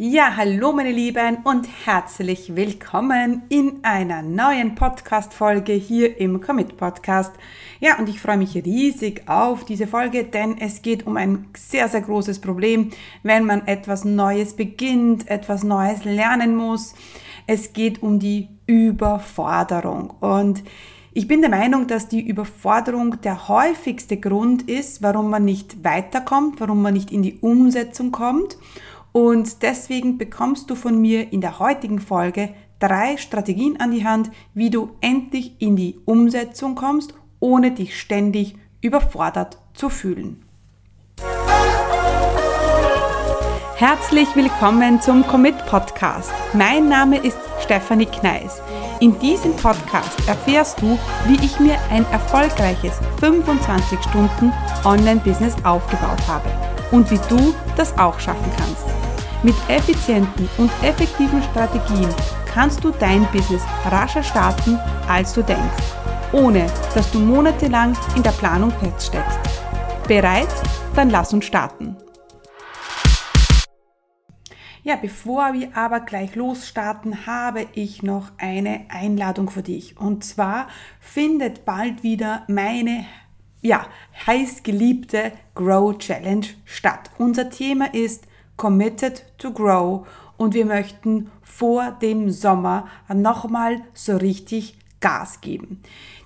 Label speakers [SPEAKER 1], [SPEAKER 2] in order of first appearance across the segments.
[SPEAKER 1] Ja, hallo meine Lieben und herzlich willkommen in einer neuen Podcast-Folge hier im Commit Podcast. Ja, und ich freue mich riesig auf diese Folge, denn es geht um ein sehr, sehr großes Problem, wenn man etwas Neues beginnt, etwas Neues lernen muss. Es geht um die Überforderung und ich bin der Meinung, dass die Überforderung der häufigste Grund ist, warum man nicht weiterkommt, warum man nicht in die Umsetzung kommt. Und deswegen bekommst du von mir in der heutigen Folge drei Strategien an die Hand, wie du endlich in die Umsetzung kommst, ohne dich ständig überfordert zu fühlen. Herzlich willkommen zum Commit Podcast. Mein Name ist Stefanie Kneis. In diesem Podcast erfährst du, wie ich mir ein erfolgreiches 25 Stunden Online-Business aufgebaut habe und wie du das auch schaffen kannst. Mit effizienten und effektiven Strategien kannst du dein Business rascher starten, als du denkst, ohne dass du monatelang in der Planung feststeckst. Bereit? Dann lass uns starten. Ja, bevor wir aber gleich losstarten, habe ich noch eine Einladung für dich. Und zwar findet bald wieder meine ja, heiß geliebte Grow Challenge statt. Unser Thema ist committed to grow und wir möchten vor dem Sommer nochmal so richtig Gas geben.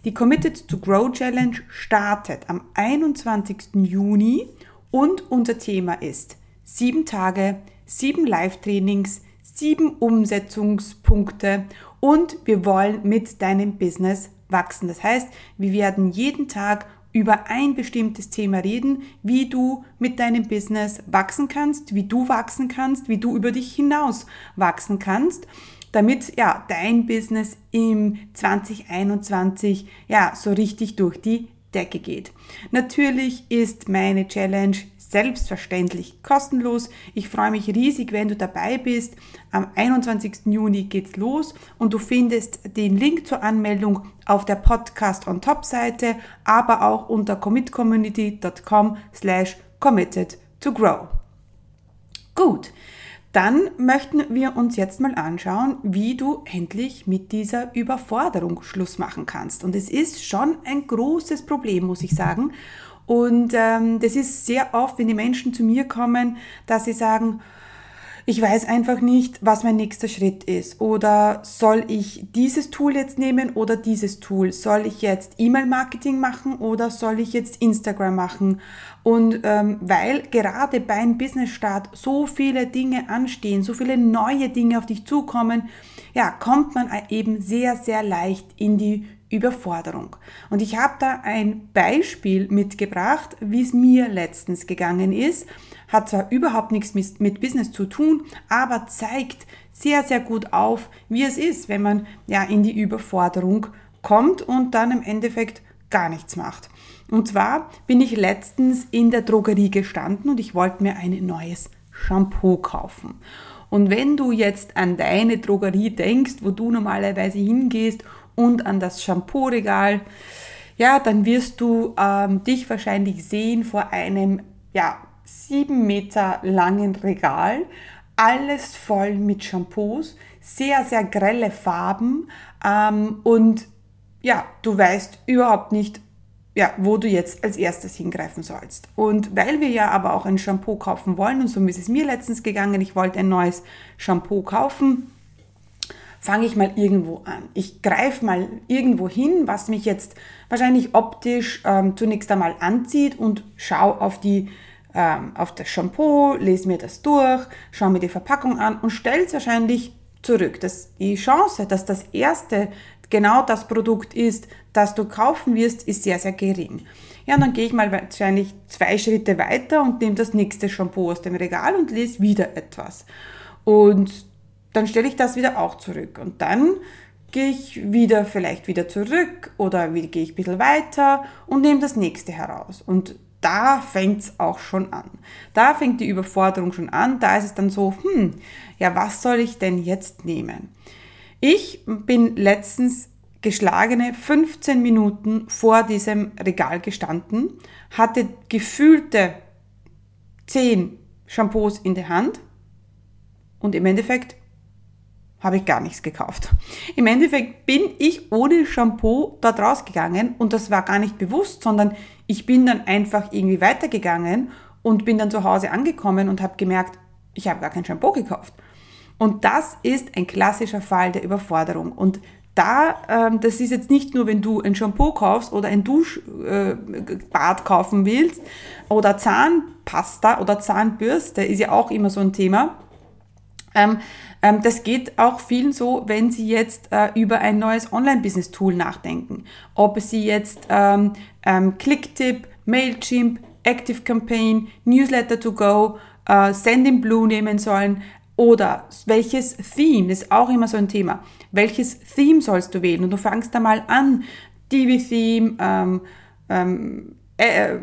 [SPEAKER 1] Die Committed to Grow Challenge startet am 21. Juni und unser Thema ist sieben Tage, sieben Live-Trainings, sieben Umsetzungspunkte und wir wollen mit deinem Business wachsen. Das heißt, wir werden jeden Tag über ein bestimmtes Thema reden, wie du mit deinem Business wachsen kannst, wie du wachsen kannst, wie du über dich hinaus wachsen kannst, damit ja dein Business im 2021 ja so richtig durch die Decke geht. Natürlich ist meine Challenge selbstverständlich kostenlos. Ich freue mich riesig, wenn du dabei bist. Am 21. Juni geht's los und du findest den Link zur Anmeldung auf der Podcast on Top Seite, aber auch unter commitcommunity.com slash committed to grow. Gut. Dann möchten wir uns jetzt mal anschauen, wie du endlich mit dieser Überforderung Schluss machen kannst. Und es ist schon ein großes Problem, muss ich sagen. Und ähm, das ist sehr oft, wenn die Menschen zu mir kommen, dass sie sagen, ich weiß einfach nicht, was mein nächster Schritt ist. Oder soll ich dieses Tool jetzt nehmen oder dieses Tool? Soll ich jetzt E-Mail-Marketing machen oder soll ich jetzt Instagram machen? Und ähm, weil gerade beim Business-Start so viele Dinge anstehen, so viele neue Dinge auf dich zukommen, ja, kommt man eben sehr, sehr leicht in die Überforderung. Und ich habe da ein Beispiel mitgebracht, wie es mir letztens gegangen ist. Hat zwar überhaupt nichts mit, Business zu tun, aber zeigt sehr, sehr gut auf, wie es ist, wenn man ja in die Überforderung kommt und dann im Endeffekt gar nichts macht. Und zwar bin ich letztens in der Drogerie gestanden und ich wollte mir ein neues Shampoo kaufen. Und wenn du jetzt an deine Drogerie denkst, wo du normalerweise hingehst und an das Shampoo-Regal, ja, dann wirst du ähm, dich wahrscheinlich sehen vor einem, ja, sieben Meter langen Regal, alles voll mit Shampoos, sehr, sehr grelle Farben ähm, und ja, du weißt überhaupt nicht, ja, wo du jetzt als erstes hingreifen sollst. Und weil wir ja aber auch ein Shampoo kaufen wollen, und so ist es mir letztens gegangen, ich wollte ein neues Shampoo kaufen, fange ich mal irgendwo an. Ich greife mal irgendwo hin, was mich jetzt wahrscheinlich optisch ähm, zunächst einmal anzieht und schaue auf die ähm, auf das Shampoo, lese mir das durch, schaue mir die Verpackung an und stelle es wahrscheinlich zurück. Das, die Chance, dass das erste genau das Produkt ist, das du kaufen wirst, ist sehr, sehr gering. Ja, und dann gehe ich mal wahrscheinlich zwei Schritte weiter und nehme das nächste Shampoo aus dem Regal und lese wieder etwas. Und dann stelle ich das wieder auch zurück. Und dann gehe ich wieder vielleicht wieder zurück oder gehe ich ein bisschen weiter und nehme das nächste heraus. Und da fängt es auch schon an. Da fängt die Überforderung schon an. Da ist es dann so, hm, ja, was soll ich denn jetzt nehmen? Ich bin letztens geschlagene 15 Minuten vor diesem Regal gestanden, hatte gefühlte 10 Shampoos in der Hand und im Endeffekt habe ich gar nichts gekauft. Im Endeffekt bin ich ohne Shampoo dort rausgegangen und das war gar nicht bewusst, sondern ich bin dann einfach irgendwie weitergegangen und bin dann zu Hause angekommen und habe gemerkt, ich habe gar kein Shampoo gekauft. Und das ist ein klassischer Fall der Überforderung. Und da, ähm, das ist jetzt nicht nur, wenn du ein Shampoo kaufst oder ein Duschbad äh, kaufen willst oder Zahnpasta oder Zahnbürste, ist ja auch immer so ein Thema. Ähm, ähm, das geht auch vielen so, wenn sie jetzt äh, über ein neues Online-Business-Tool nachdenken. Ob sie jetzt ähm, ähm, Clicktip, Mailchimp, Active Campaign, Newsletter to Go, äh, Send Blue nehmen sollen oder welches Theme, das ist auch immer so ein Thema. Welches Theme sollst du wählen? Und du fangst da mal an, Divi-Theme, ähm, ähm, äh,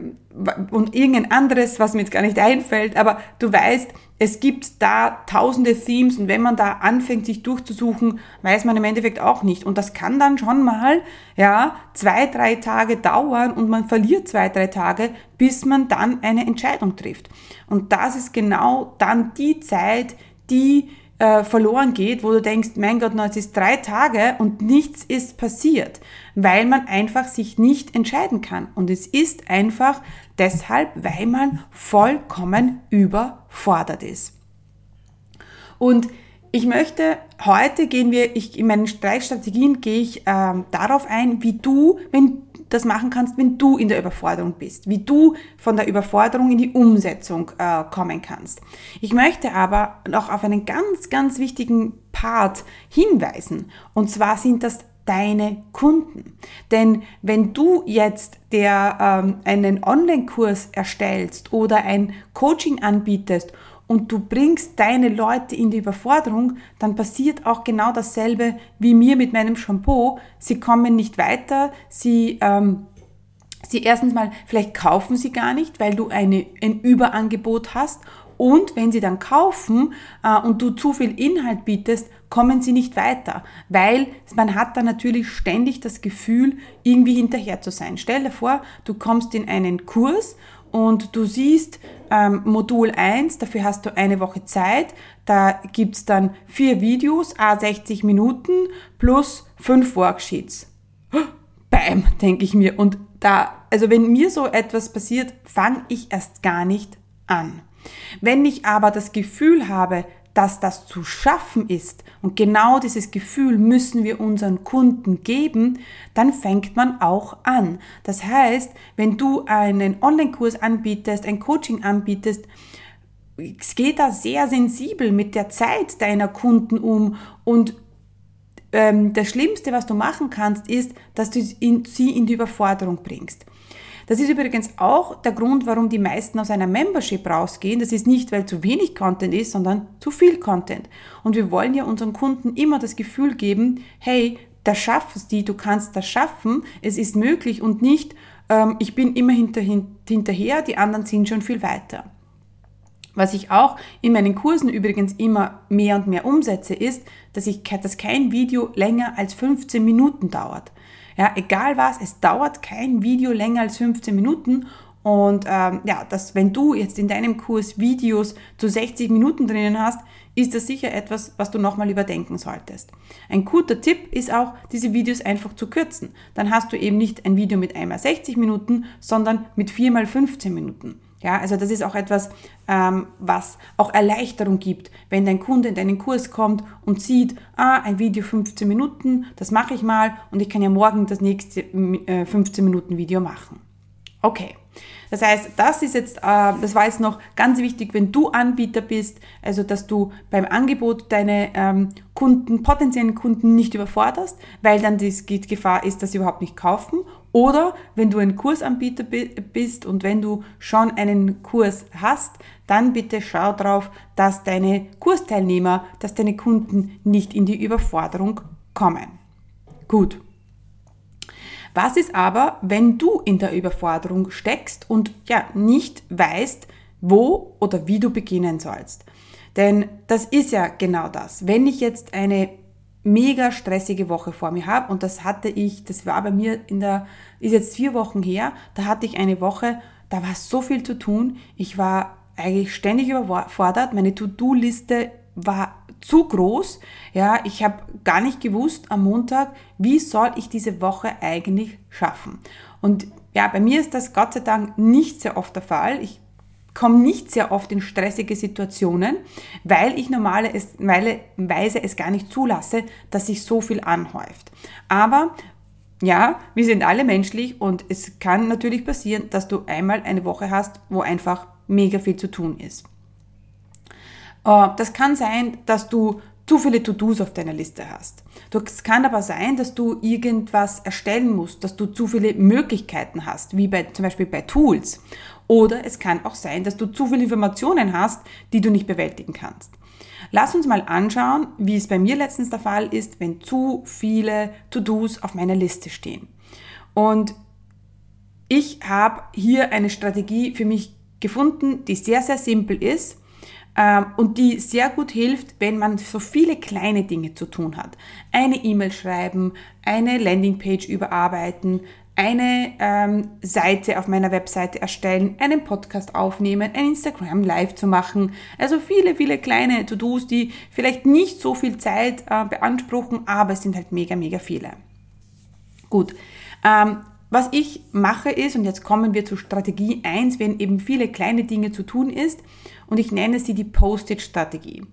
[SPEAKER 1] und irgendein anderes, was mir jetzt gar nicht einfällt, aber du weißt, es gibt da tausende Themes und wenn man da anfängt, sich durchzusuchen, weiß man im Endeffekt auch nicht. Und das kann dann schon mal, ja, zwei, drei Tage dauern und man verliert zwei, drei Tage, bis man dann eine Entscheidung trifft. Und das ist genau dann die Zeit, die äh, verloren geht, wo du denkst, mein Gott, no, es ist drei Tage und nichts ist passiert, weil man einfach sich nicht entscheiden kann. Und es ist einfach deshalb, weil man vollkommen überfordert ist. Und ich möchte, heute gehen wir, ich, in meinen Streitstrategien gehe ich ähm, darauf ein, wie du, wenn das machen kannst, wenn du in der Überforderung bist, wie du von der Überforderung in die Umsetzung äh, kommen kannst. Ich möchte aber noch auf einen ganz, ganz wichtigen Part hinweisen. Und zwar sind das deine Kunden. Denn wenn du jetzt der ähm, einen Online-Kurs erstellst oder ein Coaching anbietest und du bringst deine Leute in die Überforderung, dann passiert auch genau dasselbe wie mir mit meinem Shampoo. Sie kommen nicht weiter, sie, ähm, sie erstens mal, vielleicht kaufen sie gar nicht, weil du eine, ein Überangebot hast. Und wenn sie dann kaufen äh, und du zu viel Inhalt bietest, kommen sie nicht weiter, weil man hat dann natürlich ständig das Gefühl, irgendwie hinterher zu sein. Stell dir vor, du kommst in einen Kurs und du siehst ähm, Modul 1, dafür hast du eine Woche Zeit, da gibt's dann vier Videos, a 60 Minuten plus fünf Worksheets. Bam, denke ich mir. Und da, also wenn mir so etwas passiert, fange ich erst gar nicht an. Wenn ich aber das Gefühl habe, dass das zu schaffen ist und genau dieses Gefühl müssen wir unseren Kunden geben, dann fängt man auch an. Das heißt, wenn du einen Online-Kurs anbietest, ein Coaching anbietest, es geht da sehr sensibel mit der Zeit deiner Kunden um und ähm, das Schlimmste, was du machen kannst, ist, dass du sie in die Überforderung bringst. Das ist übrigens auch der Grund, warum die meisten aus einer Membership rausgehen. Das ist nicht, weil zu wenig Content ist, sondern zu viel Content. Und wir wollen ja unseren Kunden immer das Gefühl geben, hey, da schaffst du, du kannst das schaffen, es ist möglich und nicht, ähm, ich bin immer hinter, hinterher, die anderen sind schon viel weiter. Was ich auch in meinen Kursen übrigens immer mehr und mehr umsetze, ist, dass, ich, dass kein Video länger als 15 Minuten dauert. Ja, egal was, es dauert kein Video länger als 15 Minuten und ähm, ja, dass wenn du jetzt in deinem Kurs Videos zu 60 Minuten drinnen hast, ist das sicher etwas, was du nochmal überdenken solltest. Ein guter Tipp ist auch, diese Videos einfach zu kürzen. Dann hast du eben nicht ein Video mit einmal 60 Minuten, sondern mit viermal 15 Minuten. Ja, also das ist auch etwas, ähm, was auch Erleichterung gibt, wenn dein Kunde in deinen Kurs kommt und sieht, ah, ein Video 15 Minuten, das mache ich mal und ich kann ja morgen das nächste äh, 15 Minuten Video machen. Okay. Das heißt, das ist jetzt, äh, das war jetzt noch ganz wichtig, wenn du Anbieter bist, also dass du beim Angebot deine ähm, Kunden, potenziellen Kunden nicht überforderst, weil dann die Gefahr ist, dass sie überhaupt nicht kaufen. Oder wenn du ein Kursanbieter bist und wenn du schon einen Kurs hast, dann bitte schau drauf, dass deine Kursteilnehmer, dass deine Kunden nicht in die Überforderung kommen. Gut. Was ist aber, wenn du in der Überforderung steckst und ja nicht weißt, wo oder wie du beginnen sollst? Denn das ist ja genau das. Wenn ich jetzt eine mega stressige Woche vor mir habe und das hatte ich, das war bei mir in der, ist jetzt vier Wochen her, da hatte ich eine Woche, da war so viel zu tun. Ich war eigentlich ständig überfordert. Meine To-Do-Liste war zu groß. Ja, ich habe gar nicht gewusst am Montag, wie soll ich diese Woche eigentlich schaffen. Und ja, bei mir ist das Gott sei Dank nicht sehr oft der Fall. Ich komme nicht sehr oft in stressige Situationen, weil ich normalerweise es gar nicht zulasse, dass sich so viel anhäuft. Aber ja, wir sind alle menschlich und es kann natürlich passieren, dass du einmal eine Woche hast, wo einfach mega viel zu tun ist. Äh, das kann sein, dass du zu viele To-Dos auf deiner Liste hast. Es kann aber sein, dass du irgendwas erstellen musst, dass du zu viele Möglichkeiten hast, wie bei, zum Beispiel bei Tools. Oder es kann auch sein, dass du zu viele Informationen hast, die du nicht bewältigen kannst. Lass uns mal anschauen, wie es bei mir letztens der Fall ist, wenn zu viele To-Dos auf meiner Liste stehen. Und ich habe hier eine Strategie für mich gefunden, die sehr, sehr simpel ist ähm, und die sehr gut hilft, wenn man so viele kleine Dinge zu tun hat. Eine E-Mail schreiben, eine Landingpage überarbeiten, eine ähm, Seite auf meiner Webseite erstellen, einen Podcast aufnehmen, ein Instagram Live zu machen. Also viele, viele kleine To-Dos, die vielleicht nicht so viel Zeit äh, beanspruchen, aber es sind halt mega, mega viele. Gut. Ähm, was ich mache ist, und jetzt kommen wir zu Strategie 1, wenn eben viele kleine Dinge zu tun ist, und ich nenne sie die Post-it-Strategie.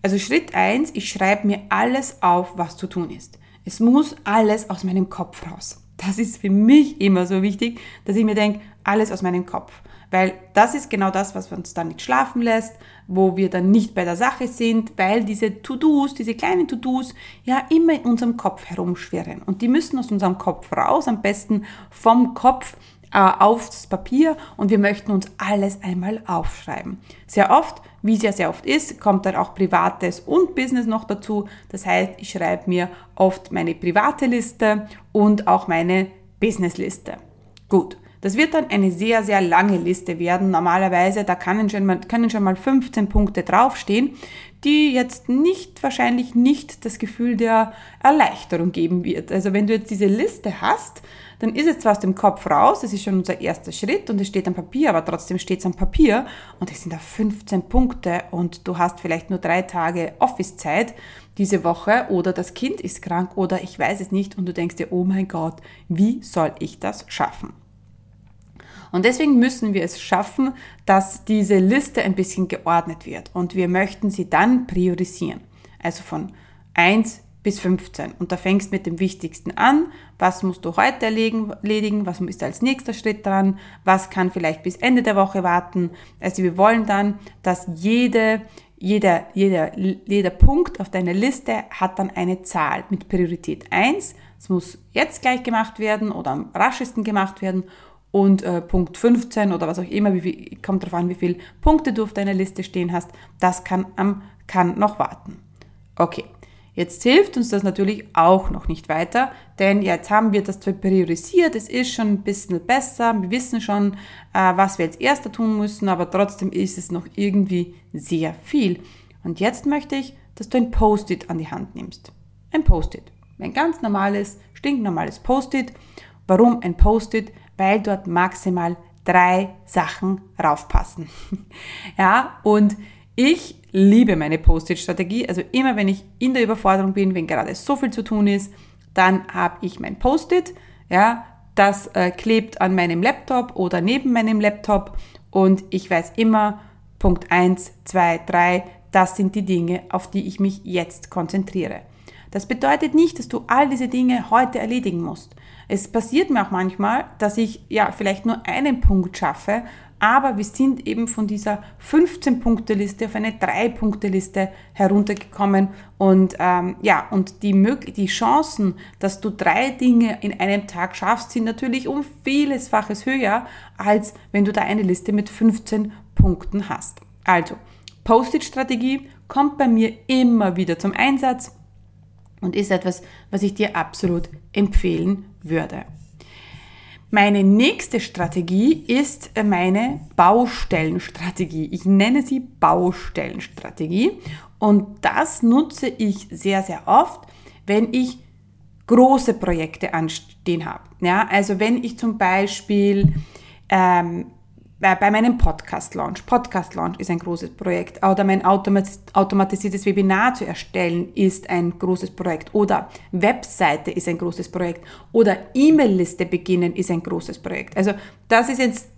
[SPEAKER 1] Also Schritt 1, ich schreibe mir alles auf, was zu tun ist. Es muss alles aus meinem Kopf raus. Das ist für mich immer so wichtig, dass ich mir denke, alles aus meinem Kopf. Weil das ist genau das, was uns dann nicht schlafen lässt, wo wir dann nicht bei der Sache sind, weil diese To-Dos, diese kleinen To-Dos ja immer in unserem Kopf herumschwirren. Und die müssen aus unserem Kopf raus, am besten vom Kopf äh, aufs Papier und wir möchten uns alles einmal aufschreiben. Sehr oft, wie es ja sehr oft ist, kommt dann auch Privates und Business noch dazu. Das heißt, ich schreibe mir oft meine private Liste und auch meine Businessliste. Gut. Das wird dann eine sehr, sehr lange Liste werden. Normalerweise, da können schon, mal, können schon mal 15 Punkte draufstehen, die jetzt nicht, wahrscheinlich nicht das Gefühl der Erleichterung geben wird. Also wenn du jetzt diese Liste hast, dann ist es zwar aus dem Kopf raus, das ist schon unser erster Schritt und es steht am Papier, aber trotzdem steht es am Papier und es sind da 15 Punkte und du hast vielleicht nur drei Tage Office-Zeit diese Woche oder das Kind ist krank oder ich weiß es nicht und du denkst dir, oh mein Gott, wie soll ich das schaffen? Und deswegen müssen wir es schaffen, dass diese Liste ein bisschen geordnet wird und wir möchten sie dann priorisieren. Also von 1 bis 15. Und da fängst mit dem Wichtigsten an. Was musst du heute erledigen? Was ist als nächster Schritt dran? Was kann vielleicht bis Ende der Woche warten? Also wir wollen dann, dass jede, jeder, jeder, jeder Punkt auf deiner Liste hat dann eine Zahl mit Priorität 1. Es muss jetzt gleich gemacht werden oder am raschesten gemacht werden. Und äh, Punkt 15 oder was auch immer, wie kommt darauf an, wie viele Punkte du auf deiner Liste stehen hast, das kann, ähm, kann noch warten. Okay, Jetzt hilft uns das natürlich auch noch nicht weiter, denn jetzt haben wir das priorisiert, es ist schon ein bisschen besser, wir wissen schon, äh, was wir als erster tun müssen, aber trotzdem ist es noch irgendwie sehr viel. Und jetzt möchte ich, dass du ein Post-it an die Hand nimmst. Ein Post-it. Ein ganz normales, stinknormales Post-it. Warum ein Post-it? Weil dort maximal drei Sachen raufpassen. ja, und ich liebe meine Post-it-Strategie. Also immer wenn ich in der Überforderung bin, wenn gerade so viel zu tun ist, dann habe ich mein Post-it. Ja, das äh, klebt an meinem Laptop oder neben meinem Laptop und ich weiß immer, Punkt 1, 2, 3, das sind die Dinge, auf die ich mich jetzt konzentriere. Das bedeutet nicht, dass du all diese Dinge heute erledigen musst. Es passiert mir auch manchmal, dass ich ja vielleicht nur einen Punkt schaffe, aber wir sind eben von dieser 15-Punkte-Liste auf eine 3-Punkte-Liste heruntergekommen und ähm, ja, und die, die Chancen, dass du drei Dinge in einem Tag schaffst, sind natürlich um vielesfaches höher, als wenn du da eine Liste mit 15 Punkten hast. Also, Post-it-Strategie kommt bei mir immer wieder zum Einsatz und ist etwas, was ich dir absolut empfehlen würde. Meine nächste Strategie ist meine Baustellenstrategie. Ich nenne sie Baustellenstrategie und das nutze ich sehr, sehr oft, wenn ich große Projekte anstehen habe. Ja, also wenn ich zum Beispiel ähm, bei meinem Podcast-Launch. Podcast-Launch ist ein großes Projekt. Oder mein automatisiertes Webinar zu erstellen ist ein großes Projekt. Oder Webseite ist ein großes Projekt. Oder E-Mail-Liste beginnen ist ein großes Projekt. Also das ist jetzt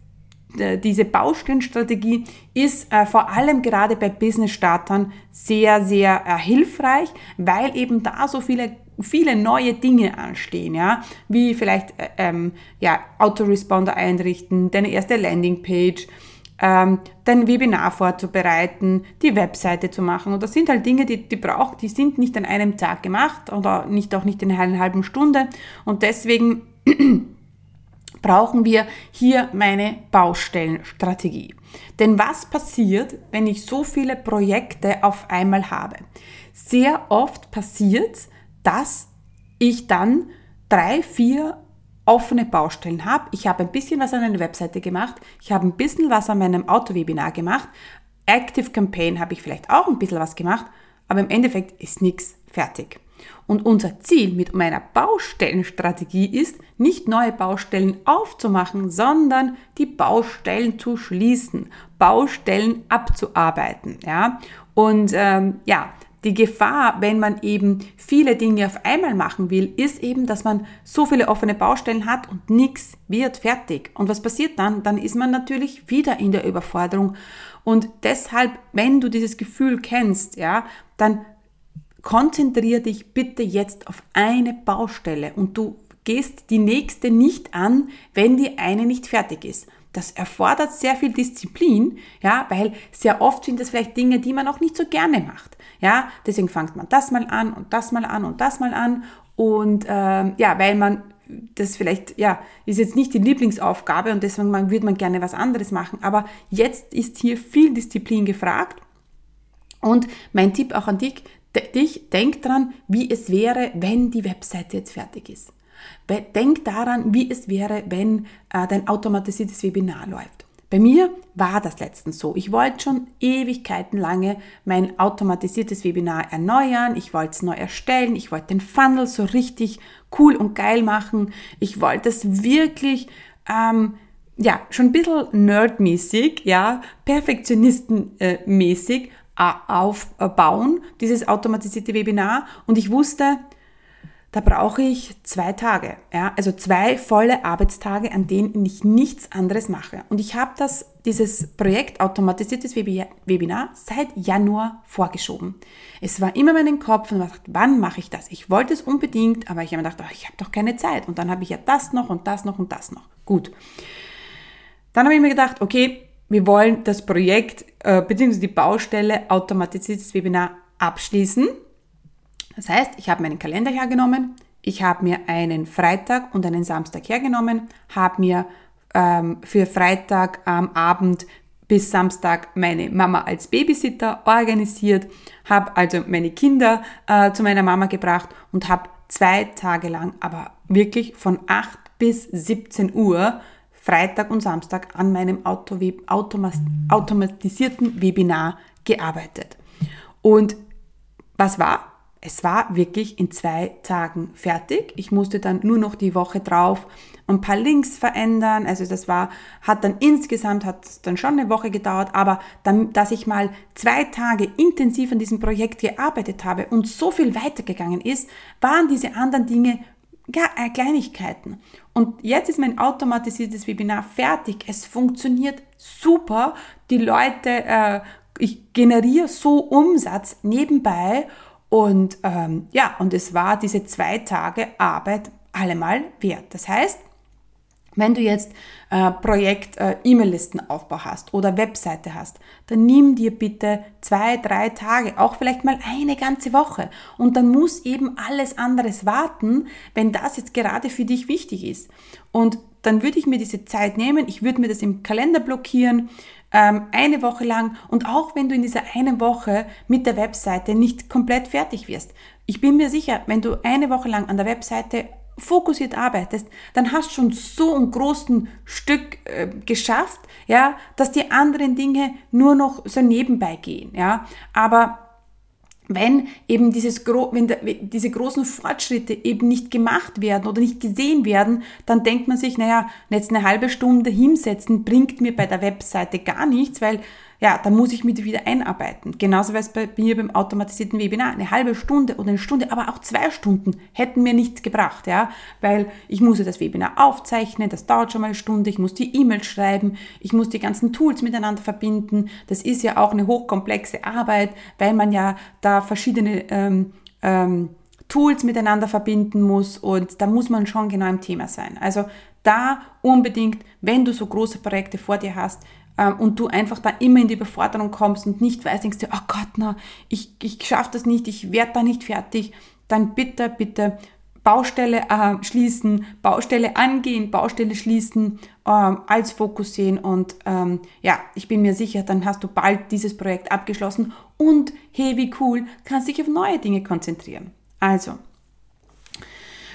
[SPEAKER 1] äh, diese Baustellenstrategie ist äh, vor allem gerade bei Business-Startern sehr, sehr äh, hilfreich, weil eben da so viele viele neue Dinge anstehen, ja, wie vielleicht äh, ähm, ja, Autoresponder einrichten, deine erste Landingpage, ähm, dein Webinar vorzubereiten, die Webseite zu machen. Und das sind halt Dinge, die, die braucht, die sind nicht an einem Tag gemacht oder nicht auch nicht in einer halben Stunde. Und deswegen brauchen wir hier meine Baustellenstrategie. Denn was passiert, wenn ich so viele Projekte auf einmal habe? Sehr oft passiert, dass ich dann drei, vier offene Baustellen habe. Ich habe ein bisschen was an einer Webseite gemacht, ich habe ein bisschen was an meinem Autowebinar gemacht, Active Campaign habe ich vielleicht auch ein bisschen was gemacht, aber im Endeffekt ist nichts fertig. Und unser Ziel mit meiner Baustellenstrategie ist, nicht neue Baustellen aufzumachen, sondern die Baustellen zu schließen, Baustellen abzuarbeiten. Ja? Und ähm, ja, die Gefahr, wenn man eben viele Dinge auf einmal machen will, ist eben, dass man so viele offene Baustellen hat und nichts wird fertig. Und was passiert dann? Dann ist man natürlich wieder in der Überforderung. Und deshalb, wenn du dieses Gefühl kennst, ja, dann konzentriere dich bitte jetzt auf eine Baustelle und du gehst die nächste nicht an, wenn die eine nicht fertig ist. Das erfordert sehr viel Disziplin, ja, weil sehr oft sind das vielleicht Dinge, die man auch nicht so gerne macht. Ja, deswegen fängt man das mal an und das mal an und das mal an. Und ähm, ja, weil man das vielleicht, ja, ist jetzt nicht die Lieblingsaufgabe und deswegen man, würde man gerne was anderes machen. Aber jetzt ist hier viel Disziplin gefragt. Und mein Tipp auch an dich, dich, denk dran, wie es wäre, wenn die Webseite jetzt fertig ist. Denk daran, wie es wäre, wenn äh, dein automatisiertes Webinar läuft. Bei mir war das letztens so. Ich wollte schon Ewigkeiten lange mein automatisiertes Webinar erneuern. Ich wollte es neu erstellen. Ich wollte den Funnel so richtig cool und geil machen. Ich wollte es wirklich, ähm, ja, schon ein bisschen nerdmäßig, ja, perfektionistenmäßig äh, aufbauen, dieses automatisierte Webinar. Und ich wusste, da brauche ich zwei Tage, ja, also zwei volle Arbeitstage, an denen ich nichts anderes mache. Und ich habe das, dieses Projekt automatisiertes Webinar seit Januar vorgeschoben. Es war immer in meinem Kopf und ich dachte, wann mache ich das? Ich wollte es unbedingt, aber ich habe mir gedacht, oh, ich habe doch keine Zeit. Und dann habe ich ja das noch und das noch und das noch. Gut. Dann habe ich mir gedacht, okay, wir wollen das Projekt äh, bzw. die Baustelle automatisiertes Webinar abschließen. Das heißt, ich habe meinen Kalender hergenommen, ich habe mir einen Freitag und einen Samstag hergenommen, habe mir ähm, für Freitag am Abend bis Samstag meine Mama als Babysitter organisiert, habe also meine Kinder äh, zu meiner Mama gebracht und habe zwei Tage lang, aber wirklich von 8 bis 17 Uhr, Freitag und Samstag an meinem automatisierten Webinar gearbeitet. Und was war? Es war wirklich in zwei Tagen fertig. Ich musste dann nur noch die Woche drauf ein paar Links verändern. Also das war, hat dann insgesamt, hat dann schon eine Woche gedauert, aber dann, dass ich mal zwei Tage intensiv an diesem Projekt gearbeitet habe und so viel weitergegangen ist, waren diese anderen Dinge ja, äh, Kleinigkeiten. Und jetzt ist mein automatisiertes Webinar fertig. Es funktioniert super. Die Leute, äh, ich generiere so Umsatz nebenbei und ähm, ja, und es war diese zwei Tage Arbeit allemal wert. Das heißt, wenn du jetzt äh, Projekt äh, E-Mail-Listenaufbau hast oder Webseite hast, dann nimm dir bitte zwei, drei Tage, auch vielleicht mal eine ganze Woche. Und dann muss eben alles anderes warten, wenn das jetzt gerade für dich wichtig ist. Und dann würde ich mir diese Zeit nehmen, ich würde mir das im Kalender blockieren, ähm, eine Woche lang und auch wenn du in dieser einen Woche mit der Webseite nicht komplett fertig wirst. Ich bin mir sicher, wenn du eine Woche lang an der Webseite fokussiert arbeitest, dann hast du schon so ein großen Stück äh, geschafft, ja, dass die anderen Dinge nur noch so nebenbei gehen, ja. Aber wenn eben dieses, wenn diese großen Fortschritte eben nicht gemacht werden oder nicht gesehen werden, dann denkt man sich, naja, jetzt eine halbe Stunde hinsetzen bringt mir bei der Webseite gar nichts, weil ja, dann muss ich mich wieder einarbeiten. Genauso wäre es bei mir beim automatisierten Webinar. Eine halbe Stunde oder eine Stunde, aber auch zwei Stunden hätten mir nichts gebracht, ja, weil ich muss das Webinar aufzeichnen, das dauert schon mal eine Stunde, ich muss die E-Mail schreiben, ich muss die ganzen Tools miteinander verbinden. Das ist ja auch eine hochkomplexe Arbeit, weil man ja da verschiedene ähm, ähm, Tools miteinander verbinden muss und da muss man schon genau im Thema sein. Also da unbedingt, wenn du so große Projekte vor dir hast, ähm, und du einfach da immer in die Überforderung kommst und nicht weißt, denkst du, oh Gott, na, ich, ich schaffe das nicht, ich werde da nicht fertig, dann bitte, bitte Baustelle äh, schließen, Baustelle angehen, Baustelle schließen, äh, als Fokus sehen und ähm, ja, ich bin mir sicher, dann hast du bald dieses Projekt abgeschlossen und hey, wie cool, kannst dich auf neue Dinge konzentrieren. Also,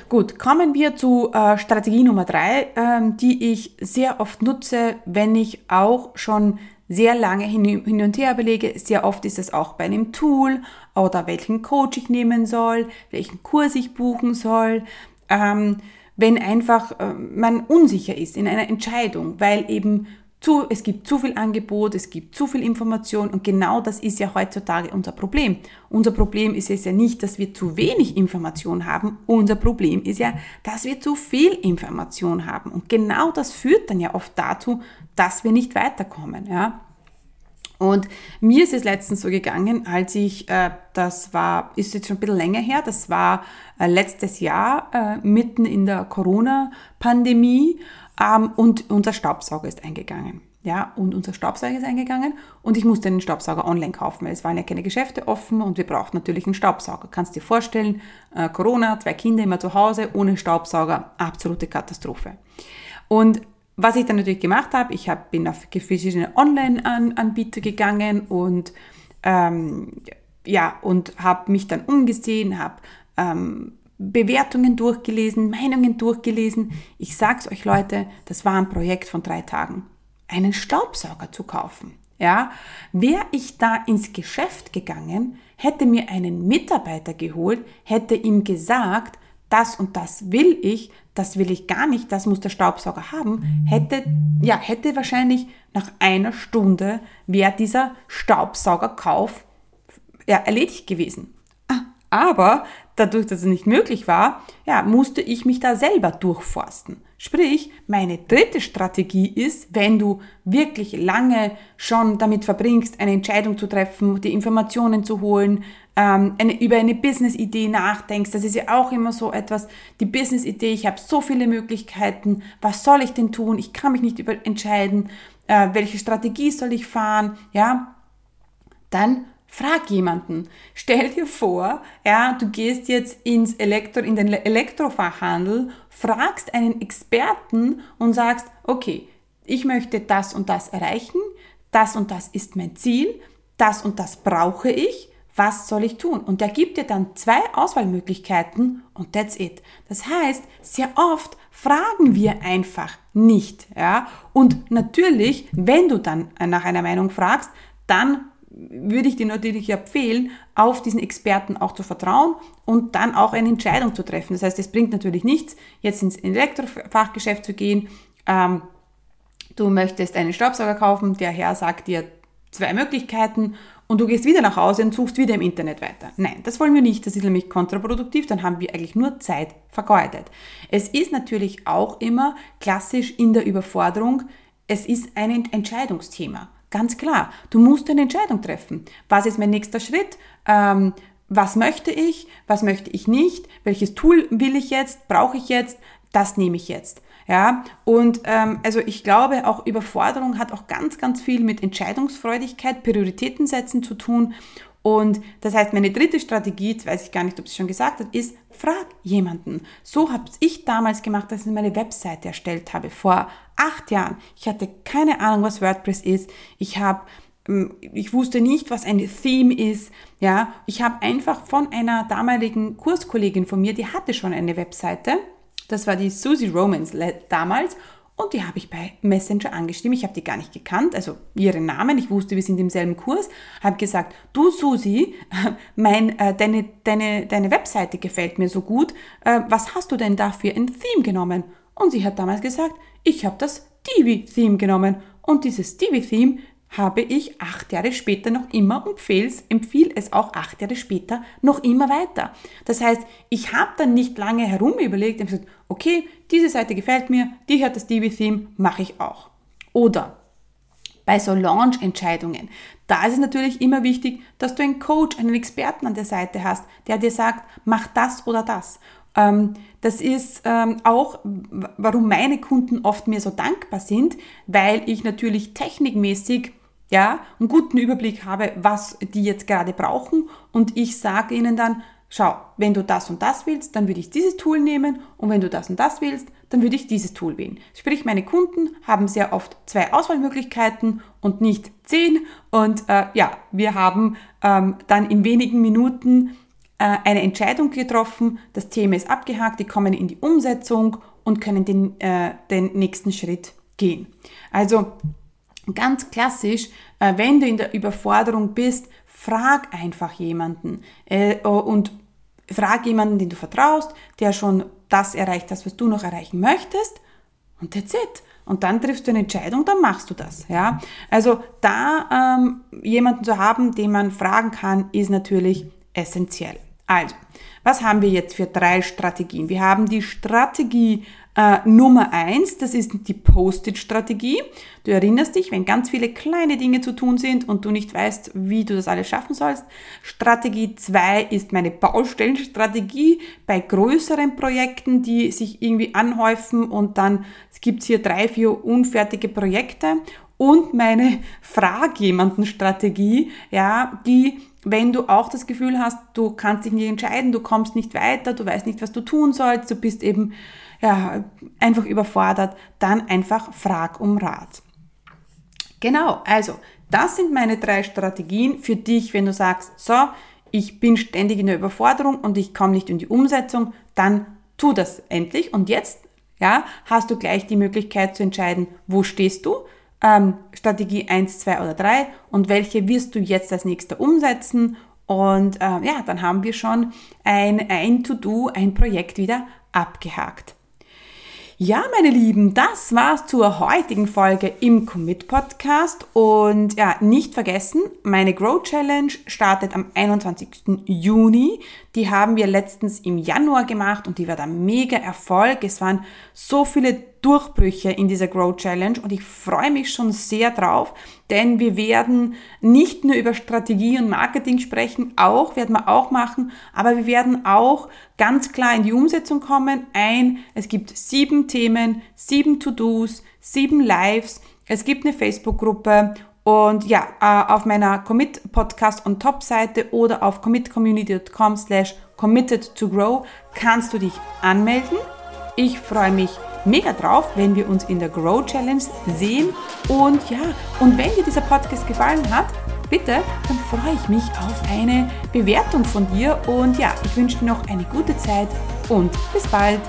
[SPEAKER 1] Gut, kommen wir zu äh, Strategie Nummer drei, ähm, die ich sehr oft nutze, wenn ich auch schon sehr lange hin, hin und her überlege. Sehr oft ist es auch bei einem Tool oder welchen Coach ich nehmen soll, welchen Kurs ich buchen soll. Ähm, wenn einfach äh, man unsicher ist in einer Entscheidung, weil eben zu, es gibt zu viel Angebot, es gibt zu viel Information und genau das ist ja heutzutage unser Problem. Unser Problem ist es ja nicht, dass wir zu wenig Information haben, unser Problem ist ja, dass wir zu viel Information haben und genau das führt dann ja oft dazu, dass wir nicht weiterkommen, ja. Und mir ist es letztens so gegangen, als ich, äh, das war, ist jetzt schon ein bisschen länger her, das war äh, letztes Jahr, äh, mitten in der Corona-Pandemie, ähm, und unser Staubsauger ist eingegangen. Ja, und unser Staubsauger ist eingegangen und ich musste einen Staubsauger online kaufen, weil es waren ja keine Geschäfte offen und wir brauchten natürlich einen Staubsauger. Kannst dir vorstellen, äh, Corona, zwei Kinder immer zu Hause, ohne Staubsauger, absolute Katastrophe. Und was ich dann natürlich gemacht habe, ich hab, bin auf verschiedene Online-Anbieter gegangen und ähm, ja, und habe mich dann umgesehen, habe ähm, Bewertungen durchgelesen, Meinungen durchgelesen. Ich sag's euch Leute, das war ein Projekt von drei Tagen. Einen Staubsauger zu kaufen. Ja, wäre ich da ins Geschäft gegangen, hätte mir einen Mitarbeiter geholt, hätte ihm gesagt, das und das will ich, das will ich gar nicht, das muss der Staubsauger haben, hätte, ja, hätte wahrscheinlich nach einer Stunde wäre dieser Staubsaugerkauf ja, erledigt gewesen. Ah, aber dadurch, dass es nicht möglich war, ja, musste ich mich da selber durchforsten. Sprich, meine dritte Strategie ist, wenn du wirklich lange schon damit verbringst, eine Entscheidung zu treffen, die Informationen zu holen, ähm, eine, über eine Business-Idee nachdenkst, das ist ja auch immer so etwas, die Business-Idee, ich habe so viele Möglichkeiten, was soll ich denn tun, ich kann mich nicht über entscheiden, äh, welche Strategie soll ich fahren, ja, dann Frag jemanden. Stell dir vor, ja, du gehst jetzt ins Elektro, in den Elektrofachhandel, fragst einen Experten und sagst, okay, ich möchte das und das erreichen, das und das ist mein Ziel, das und das brauche ich, was soll ich tun? Und der gibt dir dann zwei Auswahlmöglichkeiten und that's it. Das heißt, sehr oft fragen wir einfach nicht, ja. Und natürlich, wenn du dann nach einer Meinung fragst, dann würde ich dir natürlich empfehlen, auf diesen Experten auch zu vertrauen und dann auch eine Entscheidung zu treffen. Das heißt, es bringt natürlich nichts, jetzt ins Elektrofachgeschäft zu gehen. Ähm, du möchtest einen Staubsauger kaufen, der Herr sagt dir zwei Möglichkeiten und du gehst wieder nach Hause und suchst wieder im Internet weiter. Nein, das wollen wir nicht. Das ist nämlich kontraproduktiv. Dann haben wir eigentlich nur Zeit vergeudet. Es ist natürlich auch immer klassisch in der Überforderung. Es ist ein Entscheidungsthema. Ganz klar, du musst eine Entscheidung treffen. Was ist mein nächster Schritt? Ähm, was möchte ich? Was möchte ich nicht? Welches Tool will ich jetzt? Brauche ich jetzt? Das nehme ich jetzt. Ja, und ähm, also ich glaube, auch Überforderung hat auch ganz, ganz viel mit Entscheidungsfreudigkeit, Prioritäten setzen zu tun. Und das heißt, meine dritte Strategie, jetzt weiß ich gar nicht, ob sie schon gesagt hat, ist, frag jemanden. So habe ich damals gemacht, als ich meine Webseite erstellt habe, vor acht Jahren. Ich hatte keine Ahnung, was WordPress ist. Ich habe ähm, ich wusste nicht, was ein Theme ist. Ja, ich habe einfach von einer damaligen Kurskollegin von mir, die hatte schon eine Webseite. Das war die Susie Romans damals. Und die habe ich bei Messenger angeschrieben. Ich habe die gar nicht gekannt, also ihren Namen. Ich wusste, wir sind im selben Kurs. Habe gesagt, du Susi, mein, äh, deine, deine, deine Webseite gefällt mir so gut. Äh, was hast du denn dafür ein Theme genommen? Und sie hat damals gesagt, ich habe das Divi-Theme genommen. Und dieses Divi-Theme habe ich acht Jahre später noch immer und empfiehlt es auch acht Jahre später noch immer weiter. Das heißt, ich habe dann nicht lange herum überlegt und gesagt, okay, diese Seite gefällt mir, die hat das Divi-Theme, mache ich auch. Oder bei so Launch-Entscheidungen, da ist es natürlich immer wichtig, dass du einen Coach, einen Experten an der Seite hast, der dir sagt, mach das oder das. Ähm, das ist ähm, auch, warum meine Kunden oft mir so dankbar sind, weil ich natürlich technikmäßig ja, einen guten Überblick habe, was die jetzt gerade brauchen. Und ich sage ihnen dann, schau, wenn du das und das willst, dann würde ich dieses Tool nehmen. Und wenn du das und das willst, dann würde ich dieses Tool wählen. Sprich, meine Kunden haben sehr oft zwei Auswahlmöglichkeiten und nicht zehn. Und äh, ja, wir haben ähm, dann in wenigen Minuten äh, eine Entscheidung getroffen, das Thema ist abgehakt, die kommen in die Umsetzung und können den, äh, den nächsten Schritt gehen. Also Ganz klassisch, äh, wenn du in der Überforderung bist, frag einfach jemanden äh, und frag jemanden, den du vertraust, der schon das erreicht hat, was du noch erreichen möchtest und that's it. Und dann triffst du eine Entscheidung, dann machst du das. Ja? Also da ähm, jemanden zu haben, den man fragen kann, ist natürlich essentiell. Also, was haben wir jetzt für drei Strategien? Wir haben die Strategie äh, Nummer eins, das ist die Post-it-Strategie. Du erinnerst dich, wenn ganz viele kleine Dinge zu tun sind und du nicht weißt, wie du das alles schaffen sollst. Strategie zwei ist meine Baustellenstrategie bei größeren Projekten, die sich irgendwie anhäufen und dann gibt es hier drei, vier unfertige Projekte. Und meine Frag jemanden Strategie, ja, die wenn du auch das Gefühl hast, du kannst dich nicht entscheiden, du kommst nicht weiter, du weißt nicht, was du tun sollst, du bist eben ja, einfach überfordert, dann einfach frag um Rat. Genau, also das sind meine drei Strategien für dich, wenn du sagst, so, ich bin ständig in der Überforderung und ich komme nicht in die Umsetzung, dann tu das endlich und jetzt ja, hast du gleich die Möglichkeit zu entscheiden, wo stehst du, ähm, Strategie 1, 2 oder 3 und welche wirst du jetzt als nächster umsetzen und äh, ja, dann haben wir schon ein, ein To-Do, ein Projekt wieder abgehakt. Ja, meine Lieben, das war's zur heutigen Folge im Commit Podcast. Und ja, nicht vergessen, meine Grow Challenge startet am 21. Juni. Die haben wir letztens im Januar gemacht und die war ein mega Erfolg. Es waren so viele Durchbrüche in dieser Grow Challenge und ich freue mich schon sehr drauf, denn wir werden nicht nur über Strategie und Marketing sprechen, auch werden wir auch machen, aber wir werden auch ganz klar in die Umsetzung kommen. Ein, es gibt sieben Themen, sieben To-Dos, sieben Lives, es gibt eine Facebook-Gruppe und ja, äh, auf meiner Commit Podcast on Top Seite oder auf commitcommunity.com slash committed to grow kannst du dich anmelden. Ich freue mich mega drauf, wenn wir uns in der Grow Challenge sehen. Und ja, und wenn dir dieser Podcast gefallen hat, bitte, dann freue ich mich auf eine Bewertung von dir. Und ja, ich wünsche dir noch eine gute Zeit und bis bald.